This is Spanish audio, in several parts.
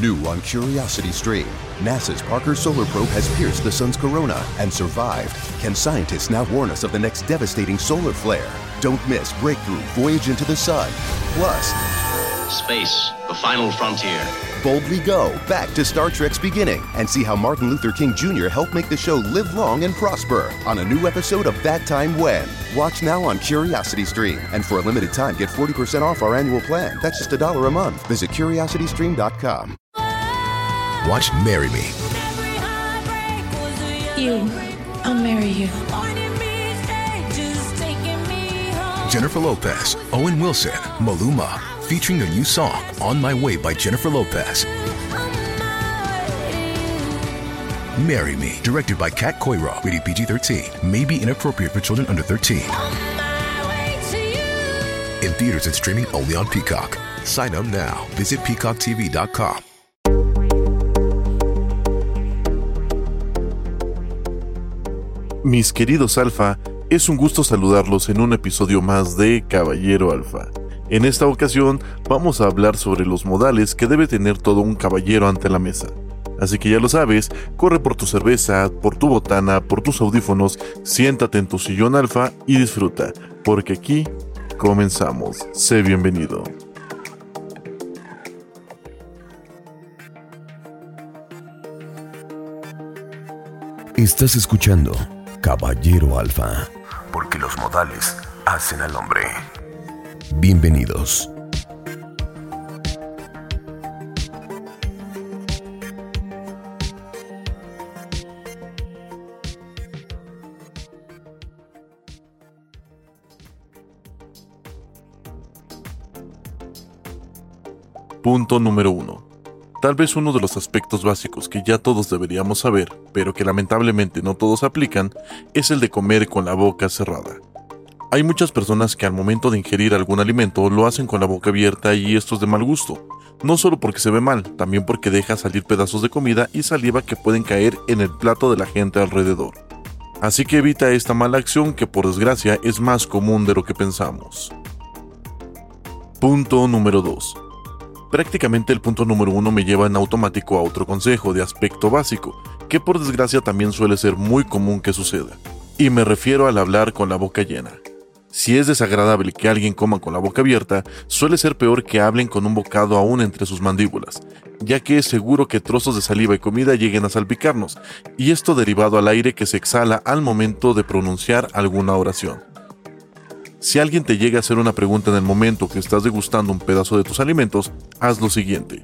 New on Curiosity Stream, NASA's Parker Solar Probe has pierced the sun's corona and survived. Can scientists now warn us of the next devastating solar flare? Don't miss Breakthrough Voyage into the Sun. Plus, Space, the final frontier. boldly go back to Star Trek's beginning and see how Martin Luther King Jr. helped make the show live long and prosper on a new episode of That Time When. Watch now on Curiosity Stream. And for a limited time, get 40% off our annual plan. That's just a dollar a month. Visit curiositystream.com. Watch Marry Me. You. I'll marry you. Jennifer Lopez, Owen Wilson, Maluma, featuring their new song, On My Way by Jennifer Lopez. Marry Me, directed by Kat Coiro, rated PG 13, may be inappropriate for children under 13. In theaters and streaming only on Peacock. Sign up now. Visit peacocktv.com. Mis queridos Alfa, es un gusto saludarlos en un episodio más de Caballero Alfa. En esta ocasión vamos a hablar sobre los modales que debe tener todo un caballero ante la mesa. Así que ya lo sabes, corre por tu cerveza, por tu botana, por tus audífonos, siéntate en tu sillón alfa y disfruta, porque aquí comenzamos. Sé bienvenido. Estás escuchando Caballero Alfa, porque los modales hacen al hombre. Bienvenidos. Punto número 1. Tal vez uno de los aspectos básicos que ya todos deberíamos saber, pero que lamentablemente no todos aplican, es el de comer con la boca cerrada. Hay muchas personas que al momento de ingerir algún alimento lo hacen con la boca abierta y esto es de mal gusto, no solo porque se ve mal, también porque deja salir pedazos de comida y saliva que pueden caer en el plato de la gente alrededor. Así que evita esta mala acción que por desgracia es más común de lo que pensamos. Punto número 2. Prácticamente el punto número uno me lleva en automático a otro consejo de aspecto básico, que por desgracia también suele ser muy común que suceda. Y me refiero al hablar con la boca llena. Si es desagradable que alguien coma con la boca abierta, suele ser peor que hablen con un bocado aún entre sus mandíbulas, ya que es seguro que trozos de saliva y comida lleguen a salpicarnos, y esto derivado al aire que se exhala al momento de pronunciar alguna oración. Si alguien te llega a hacer una pregunta en el momento que estás degustando un pedazo de tus alimentos, haz lo siguiente.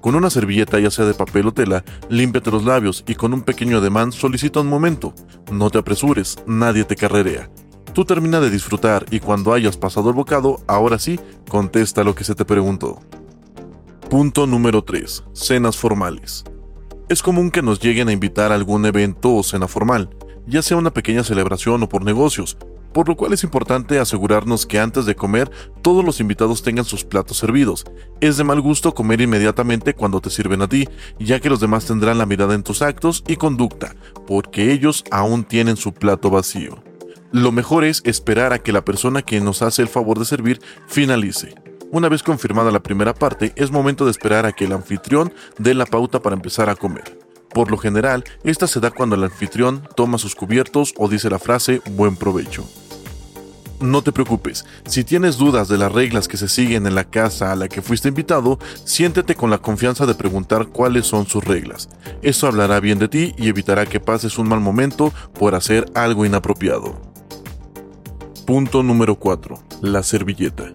Con una servilleta, ya sea de papel o tela, límpiate los labios y con un pequeño ademán solicita un momento. No te apresures, nadie te carrerea. Tú termina de disfrutar y cuando hayas pasado el bocado, ahora sí, contesta lo que se te preguntó. Punto número 3. Cenas formales. Es común que nos lleguen a invitar a algún evento o cena formal, ya sea una pequeña celebración o por negocios, por lo cual es importante asegurarnos que antes de comer todos los invitados tengan sus platos servidos. Es de mal gusto comer inmediatamente cuando te sirven a ti, ya que los demás tendrán la mirada en tus actos y conducta, porque ellos aún tienen su plato vacío. Lo mejor es esperar a que la persona que nos hace el favor de servir finalice. Una vez confirmada la primera parte, es momento de esperar a que el anfitrión dé la pauta para empezar a comer. Por lo general, esta se da cuando el anfitrión toma sus cubiertos o dice la frase buen provecho. No te preocupes, si tienes dudas de las reglas que se siguen en la casa a la que fuiste invitado, siéntete con la confianza de preguntar cuáles son sus reglas. Esto hablará bien de ti y evitará que pases un mal momento por hacer algo inapropiado. Punto número 4. La servilleta.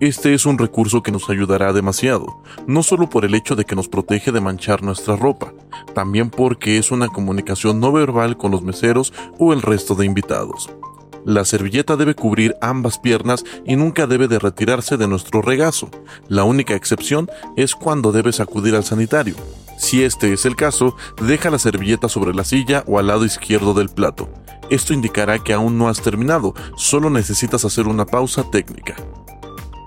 Este es un recurso que nos ayudará demasiado, no solo por el hecho de que nos protege de manchar nuestra ropa, también porque es una comunicación no verbal con los meseros o el resto de invitados. La servilleta debe cubrir ambas piernas y nunca debe de retirarse de nuestro regazo. La única excepción es cuando debes acudir al sanitario. Si este es el caso, deja la servilleta sobre la silla o al lado izquierdo del plato. Esto indicará que aún no has terminado, solo necesitas hacer una pausa técnica.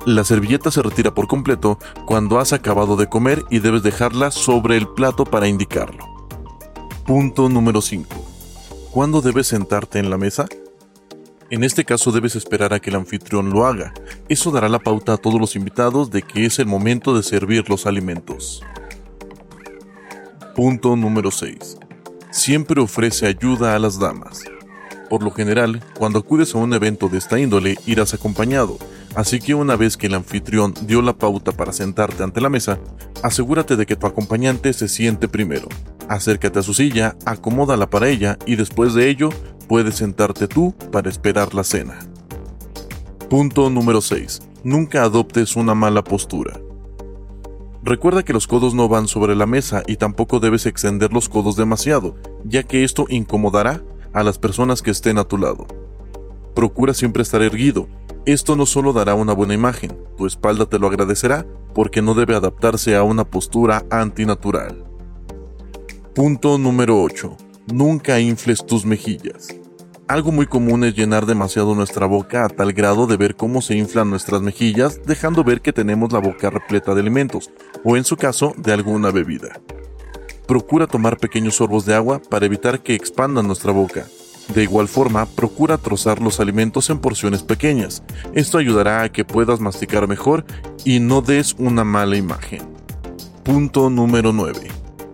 La servilleta se retira por completo cuando has acabado de comer y debes dejarla sobre el plato para indicarlo. Punto número 5. ¿Cuándo debes sentarte en la mesa? En este caso debes esperar a que el anfitrión lo haga. Eso dará la pauta a todos los invitados de que es el momento de servir los alimentos. Punto número 6. Siempre ofrece ayuda a las damas. Por lo general, cuando acudes a un evento de esta índole, irás acompañado, así que una vez que el anfitrión dio la pauta para sentarte ante la mesa, asegúrate de que tu acompañante se siente primero. Acércate a su silla, acomódala para ella y después de ello, puedes sentarte tú para esperar la cena. Punto número 6. Nunca adoptes una mala postura. Recuerda que los codos no van sobre la mesa y tampoco debes extender los codos demasiado, ya que esto incomodará a las personas que estén a tu lado. Procura siempre estar erguido. Esto no solo dará una buena imagen, tu espalda te lo agradecerá porque no debe adaptarse a una postura antinatural. Punto número 8. Nunca infles tus mejillas. Algo muy común es llenar demasiado nuestra boca a tal grado de ver cómo se inflan nuestras mejillas, dejando ver que tenemos la boca repleta de alimentos, o en su caso, de alguna bebida. Procura tomar pequeños sorbos de agua para evitar que expandan nuestra boca. De igual forma, procura trozar los alimentos en porciones pequeñas. Esto ayudará a que puedas masticar mejor y no des una mala imagen. Punto número 9.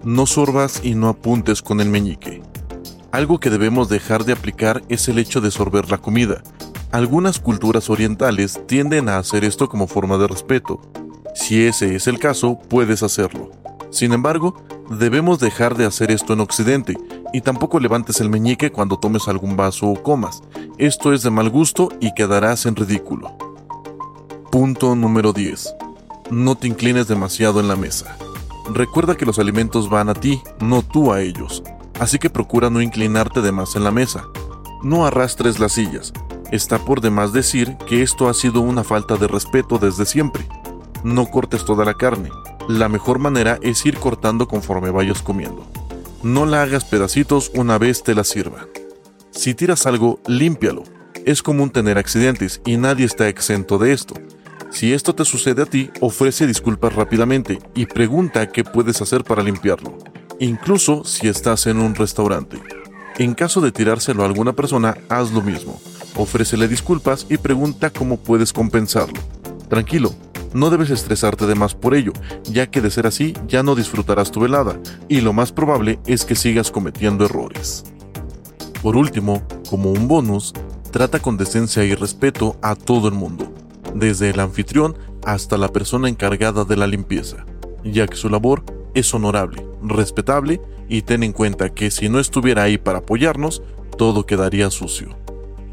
No sorbas y no apuntes con el meñique. Algo que debemos dejar de aplicar es el hecho de sorber la comida. Algunas culturas orientales tienden a hacer esto como forma de respeto. Si ese es el caso, puedes hacerlo. Sin embargo, debemos dejar de hacer esto en Occidente y tampoco levantes el meñique cuando tomes algún vaso o comas. Esto es de mal gusto y quedarás en ridículo. Punto número 10. No te inclines demasiado en la mesa. Recuerda que los alimentos van a ti, no tú a ellos así que procura no inclinarte de más en la mesa. No arrastres las sillas. Está por demás decir que esto ha sido una falta de respeto desde siempre. No cortes toda la carne. La mejor manera es ir cortando conforme vayas comiendo. No la hagas pedacitos una vez te la sirvan. Si tiras algo, límpialo. Es común tener accidentes y nadie está exento de esto. Si esto te sucede a ti, ofrece disculpas rápidamente y pregunta qué puedes hacer para limpiarlo incluso si estás en un restaurante. En caso de tirárselo a alguna persona, haz lo mismo. Ofrécele disculpas y pregunta cómo puedes compensarlo. Tranquilo, no debes estresarte de más por ello, ya que de ser así ya no disfrutarás tu velada, y lo más probable es que sigas cometiendo errores. Por último, como un bonus, trata con decencia y respeto a todo el mundo, desde el anfitrión hasta la persona encargada de la limpieza, ya que su labor es honorable, respetable y ten en cuenta que si no estuviera ahí para apoyarnos, todo quedaría sucio.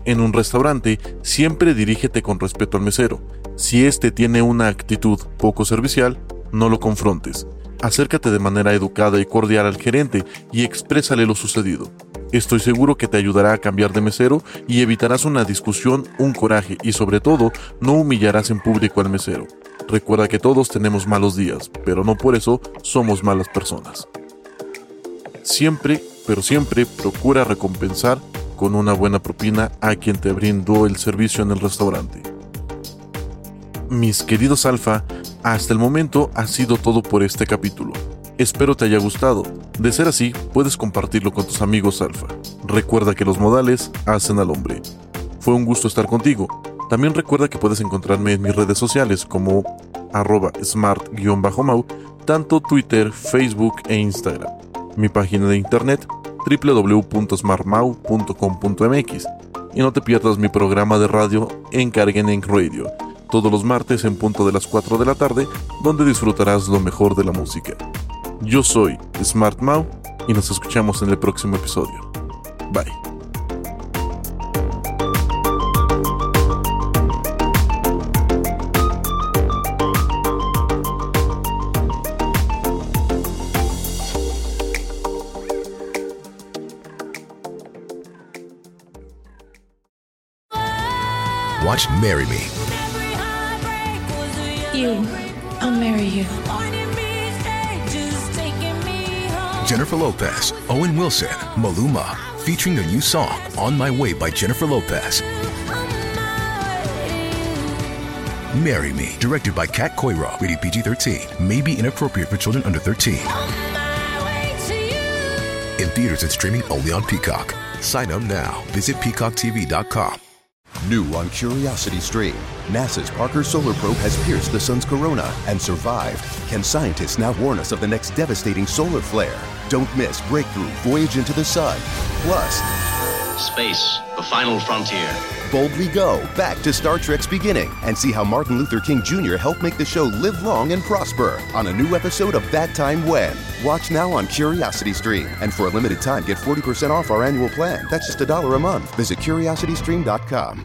En un restaurante, siempre dirígete con respeto al mesero. Si éste tiene una actitud poco servicial, no lo confrontes. Acércate de manera educada y cordial al gerente y exprésale lo sucedido. Estoy seguro que te ayudará a cambiar de mesero y evitarás una discusión, un coraje y sobre todo no humillarás en público al mesero. Recuerda que todos tenemos malos días, pero no por eso somos malas personas. Siempre, pero siempre procura recompensar con una buena propina a quien te brindó el servicio en el restaurante. Mis queridos alfa, hasta el momento ha sido todo por este capítulo. Espero te haya gustado. De ser así, puedes compartirlo con tus amigos alfa. Recuerda que los modales hacen al hombre. Fue un gusto estar contigo. También recuerda que puedes encontrarme en mis redes sociales como arroba smart-mau, tanto Twitter, Facebook e Instagram. Mi página de internet www.smartmau.com.mx y no te pierdas mi programa de radio Encarguen en Radio, todos los martes en punto de las 4 de la tarde, donde disfrutarás lo mejor de la música. Yo soy Smart Mau y nos escuchamos en el próximo episodio. Bye. Watch Marry Me. You. I'll marry you. Jennifer Lopez, Owen Wilson, Maluma, featuring their new song, On My Way by Jennifer Lopez. Marry Me, directed by Kat Coiro, rated PG 13, may be inappropriate for children under 13. In theaters and streaming only on Peacock. Sign up now. Visit peacocktv.com. New on Curiosity Stream. NASA's Parker Solar Probe has pierced the sun's corona and survived. Can scientists now warn us of the next devastating solar flare? Don't miss Breakthrough Voyage into the Sun. Plus, Space, the final frontier. boldly go back to Star Trek's beginning and see how Martin Luther King Jr. helped make the show live long and prosper on a new episode of That Time When. Watch now on Curiosity Stream. And for a limited time, get 40% off our annual plan. That's just a dollar a month. Visit curiositystream.com.